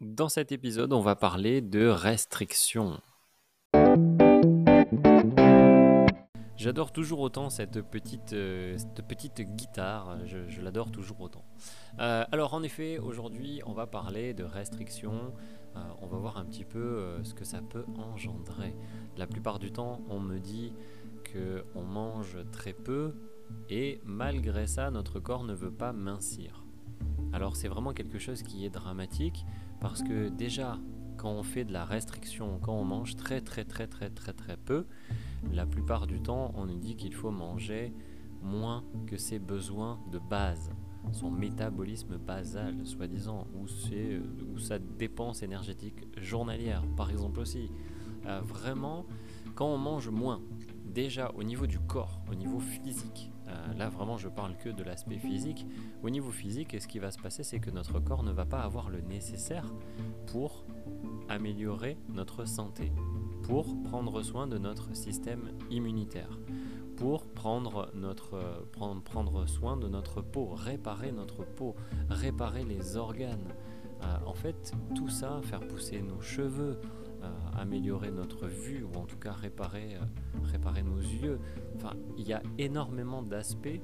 Dans cet épisode, on va parler de restrictions. J'adore toujours autant cette petite, euh, cette petite guitare, je, l'adore toujours autant. Euh, alors en effet, aujourd'hui, on va parler de restrictions, euh, on va voir un petit peu ce que ça peut engendrer. La plupart du temps, on me dit qu'on mange très peu et malgré ça, notre corps ne veut pas mincir. Alors c'est vraiment quelque chose qui est dramatique parce que déjà, quand on fait de la restriction, quand on mange très très très très très très peu, la plupart du temps, on nous dit qu'il faut manger moins que ses besoins de base, son métabolisme basal, soi-disant, ou, sa dépense énergétique journalière, par exemple aussi. Euh, vraiment, quand on mange moins, déjà au niveau du corps, au niveau physique, là vraiment je parle que de l'aspect physique, au niveau physique, ce qui va se passer, c'est que notre corps ne va pas avoir le nécessaire pour améliorer notre santé, pour prendre soin de notre système immunitaire, pour prendre, prendre soin de notre peau, réparer notre peau, réparer les organes. Euh, en fait, tout ça, faire pousser nos cheveux, euh, améliorer notre vue ou en tout cas réparer, euh, réparer nos yeux. Enfin, il y a énormément d'aspects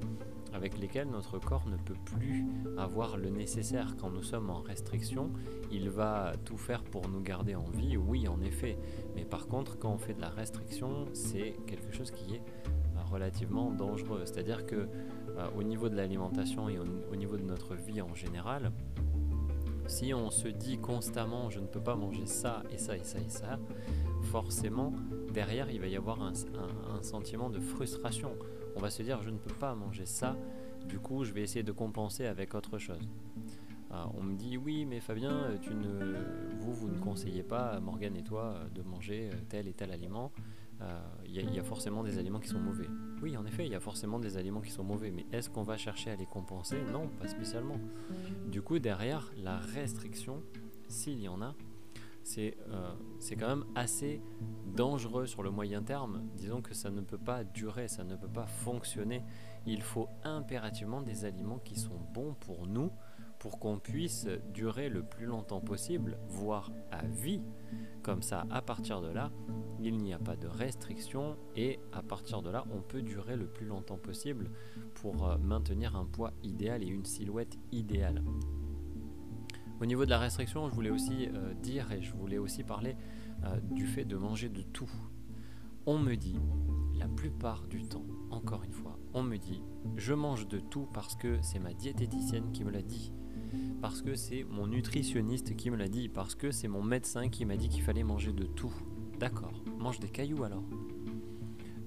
avec lesquels notre corps ne peut plus avoir le nécessaire. Quand nous sommes en restriction, il va tout faire pour nous garder en vie, oui en effet. Mais par contre, quand on fait de la restriction, c'est quelque chose qui est euh, relativement dangereux. C'est-à-dire que au niveau de l'alimentation et au, niveau de notre vie en général, si on se dit constamment je ne peux pas manger ça et ça et ça et ça, forcément derrière il va y avoir un, sentiment de frustration. On va se dire je ne peux pas manger ça, du coup je vais essayer de compenser avec autre chose. Euh, on me dit oui mais Fabien, tu ne, vous, vous ne conseillez pas, Morgane et toi, de manger tel et tel aliment. Il euh, y, a forcément des aliments qui sont mauvais. Oui, en effet, il y a forcément des aliments qui sont mauvais, mais est-ce qu'on va chercher à les compenser? Non, pas spécialement. Du coup, derrière, la restriction, s'il y en a, c'est euh, quand même assez dangereux sur le moyen terme. Disons que ça ne peut pas durer, ça ne peut pas fonctionner. Il faut impérativement des aliments qui sont bons pour nous, pour qu'on puisse durer le plus longtemps possible, voire à vie. Comme ça, à partir de là, il n'y a pas de restriction et à partir de là, on peut durer le plus longtemps possible pour euh, maintenir un poids idéal et une silhouette idéale. Au niveau de la restriction, je voulais aussi euh, dire et je voulais aussi parler euh, du fait de manger de tout. On me dit, la plupart du temps, encore une fois, on me dit, je mange de tout parce que c'est ma diététicienne qui me l'a dit parce que c'est mon nutritionniste qui me l'a dit, parce que c'est mon médecin qui m'a dit qu'il fallait manger de tout. D'accord, mange des cailloux alors.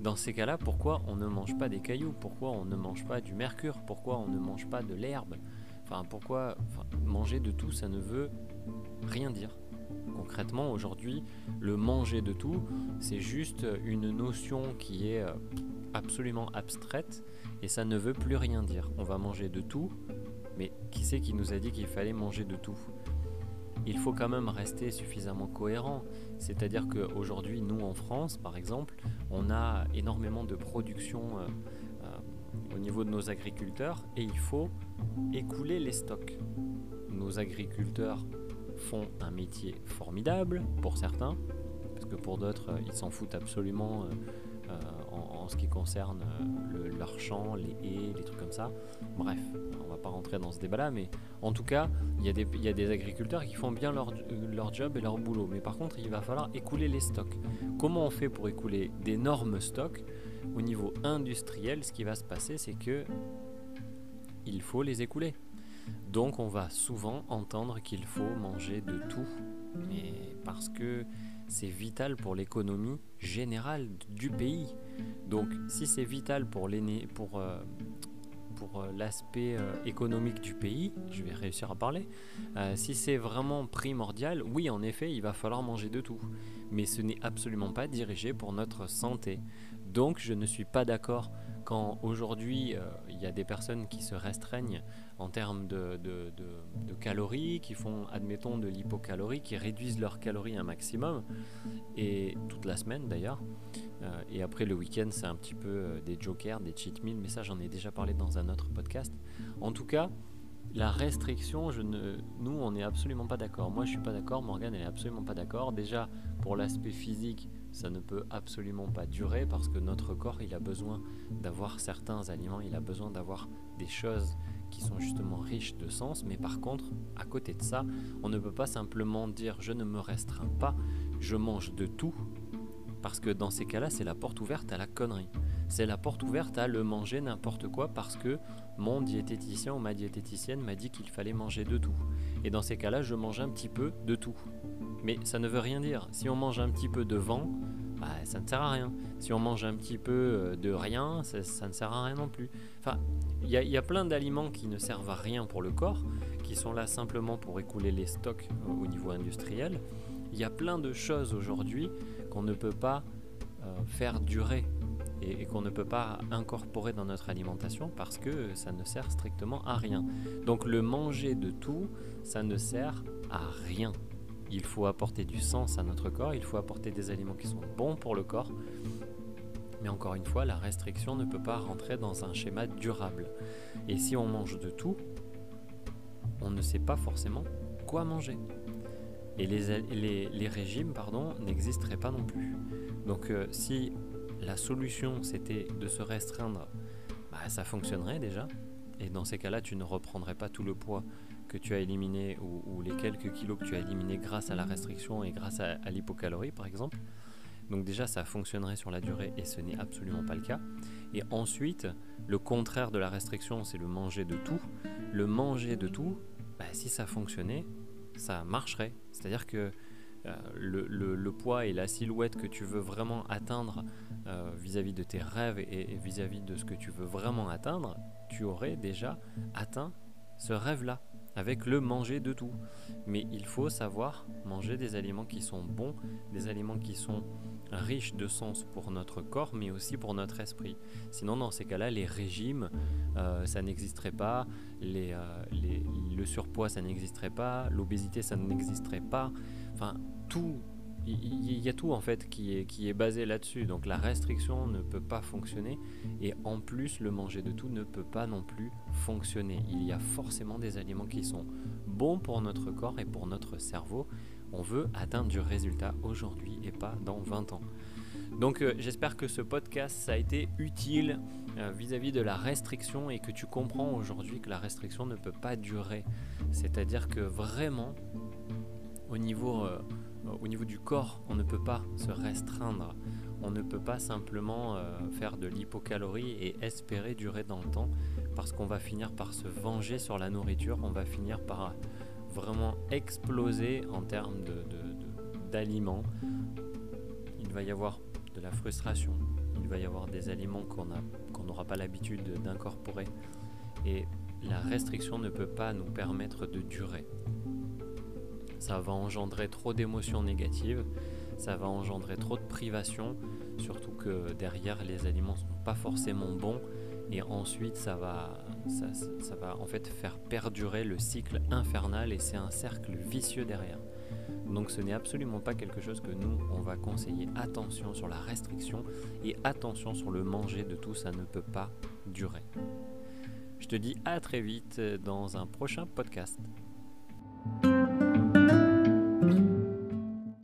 Dans ces cas-là, pourquoi on ne mange pas des cailloux? Pourquoi on ne mange pas du mercure? Pourquoi on ne mange pas de l'herbe? Enfin, pourquoi manger de tout, ça ne veut rien dire. Concrètement, aujourd'hui, le manger de tout, c'est juste une notion qui est euh, absolument abstraite et ça ne veut plus rien dire. On va manger de tout, mais qui c'est qui nous a dit qu'il fallait manger de tout? Il faut quand même rester suffisamment cohérent. C'est-à-dire qu'aujourd'hui, nous en France, par exemple, on a énormément de production euh, euh, au niveau de nos agriculteurs et il faut écouler les stocks. Nos agriculteurs font un métier formidable pour certains, parce que pour d'autres, ils s'en foutent absolument euh, en, ce qui concerne euh, leur champ, les haies, les trucs comme ça. Bref, on va pas rentrer dans ce débat-là, mais en tout cas, il y, a des, agriculteurs qui font bien leur, leur job et leur boulot. Mais par contre, il va falloir écouler les stocks. Comment on fait pour écouler d'énormes stocks Au niveau industriel, ce qui va se passer, c'est que il faut les écouler. Donc on va souvent entendre qu'il faut manger de tout, mais parce que c'est vital pour l'économie générale du pays. Donc si c'est vital pour pour, euh, pour euh, l'aspect euh, économique du pays, je vais réussir à parler, si c'est vraiment primordial, oui en effet il va falloir manger de tout. Mais ce n'est absolument pas dirigé pour notre santé. Donc je ne suis pas d'accord quand aujourd'hui il y a des personnes qui se restreignent en termes de, calories, qui font, admettons, de l'hypocalorie, qui réduisent leurs calories un maximum, et toute la semaine d'ailleurs. Euh, et après le week-end, c'est un petit peu euh, des jokers, des cheat meals, mais ça j'en ai déjà parlé dans un autre podcast. En tout cas, la restriction, ne, nous, on n'est absolument pas d'accord. Moi, je suis pas d'accord. Morgane, elle est absolument pas d'accord. Déjà, pour l'aspect physique, ça ne peut absolument pas durer parce que notre corps, il a besoin d'avoir certains aliments, il a besoin d'avoir des choses qui sont justement riches de sens. Mais par contre, à côté de ça, on ne peut pas simplement dire je ne me restreins pas, je mange de tout. Parce que dans ces cas-là, c'est la porte ouverte à la connerie c'est la porte ouverte à le manger n'importe quoi parce que mon diététicien ou ma diététicienne m'a dit qu'il fallait manger de tout. Et dans ces cas-là, je mange un petit peu de tout. Mais ça ne veut rien dire. Si on mange un petit peu de vent, bah, ça ne sert à rien. Si on mange un petit peu euh, de rien, ça, ne sert à rien non plus. Enfin, il y, a plein d'aliments qui ne servent à rien pour le corps, qui sont là simplement pour écouler les stocks euh, au niveau industriel. Il y a plein de choses aujourd'hui qu'on ne peut pas euh, faire durer et, qu'on ne peut pas incorporer dans notre alimentation parce que ça ne sert strictement à rien. Donc le manger de tout, ça ne sert à rien. Il faut apporter du sens à notre corps, il faut apporter des aliments qui sont bons pour le corps. Mais encore une fois, la restriction ne peut pas rentrer dans un schéma durable. Et si on mange de tout, on ne sait pas forcément quoi manger. Et les, régimes n'existeraient pas non plus. Donc euh, si la solution c'était de se restreindre, bah, ça fonctionnerait déjà. Et dans ces cas-là, tu ne reprendrais pas tout le poids que tu as éliminé ou, les quelques kilos que tu as éliminés grâce à la restriction et grâce à, l'hypocalorie par exemple. Donc déjà, ça fonctionnerait sur la durée et ce n'est absolument pas le cas. Et ensuite, le contraire de la restriction, c'est le manger de tout. Le manger de tout, bah, si ça fonctionnait, ça marcherait. C'est-à-dire que euh, le, poids et la silhouette que tu veux vraiment atteindre euh, vis-à-vis de tes rêves et vis-à-vis de ce que tu veux vraiment atteindre, tu aurais déjà atteint ce rêve-là avec le manger de tout. Mais il faut savoir manger des aliments qui sont bons, des aliments qui sont riches de sens pour notre corps, mais aussi pour notre esprit. Sinon, dans ces cas-là, les régimes, euh, ça n'existerait pas, les, le surpoids, ça n'existerait pas, l'obésité, ça n'existerait pas. Enfin, tout, il y, a tout en fait qui est, basé là-dessus. Donc la restriction ne peut pas fonctionner et en plus le manger de tout ne peut pas non plus fonctionner. Il y a forcément des aliments qui sont bons pour notre corps et pour notre cerveau. On veut atteindre du résultat aujourd'hui et pas dans 20 ans. Donc euh, j'espère que ce podcast ça a été utile euh, vis-à-vis de la restriction et que tu comprends aujourd'hui que la restriction ne peut pas durer. C'est-à-dire que vraiment au niveau, euh, au niveau du corps, on ne peut pas se restreindre. On ne peut pas simplement euh, faire de l'hypocalorie et espérer durer dans le temps parce qu'on va finir par se venger sur la nourriture, on va finir par vraiment exploser en termes d'aliments. Il va y avoir de la frustration, il va y avoir des aliments qu'on n'aura pas l'habitude d'incorporer et la restriction ne peut pas nous permettre de durer ça va engendrer trop d'émotions négatives, ça va engendrer trop de privations, surtout que derrière les aliments sont pas forcément bons et ensuite ça va, ça, va en fait faire perdurer le cycle infernal et c'est un cercle vicieux derrière. Donc ce n'est absolument pas quelque chose que nous, on va conseiller. Attention sur la restriction et attention sur le manger de tout, ça ne peut pas durer. Je te dis à très vite dans un prochain podcast.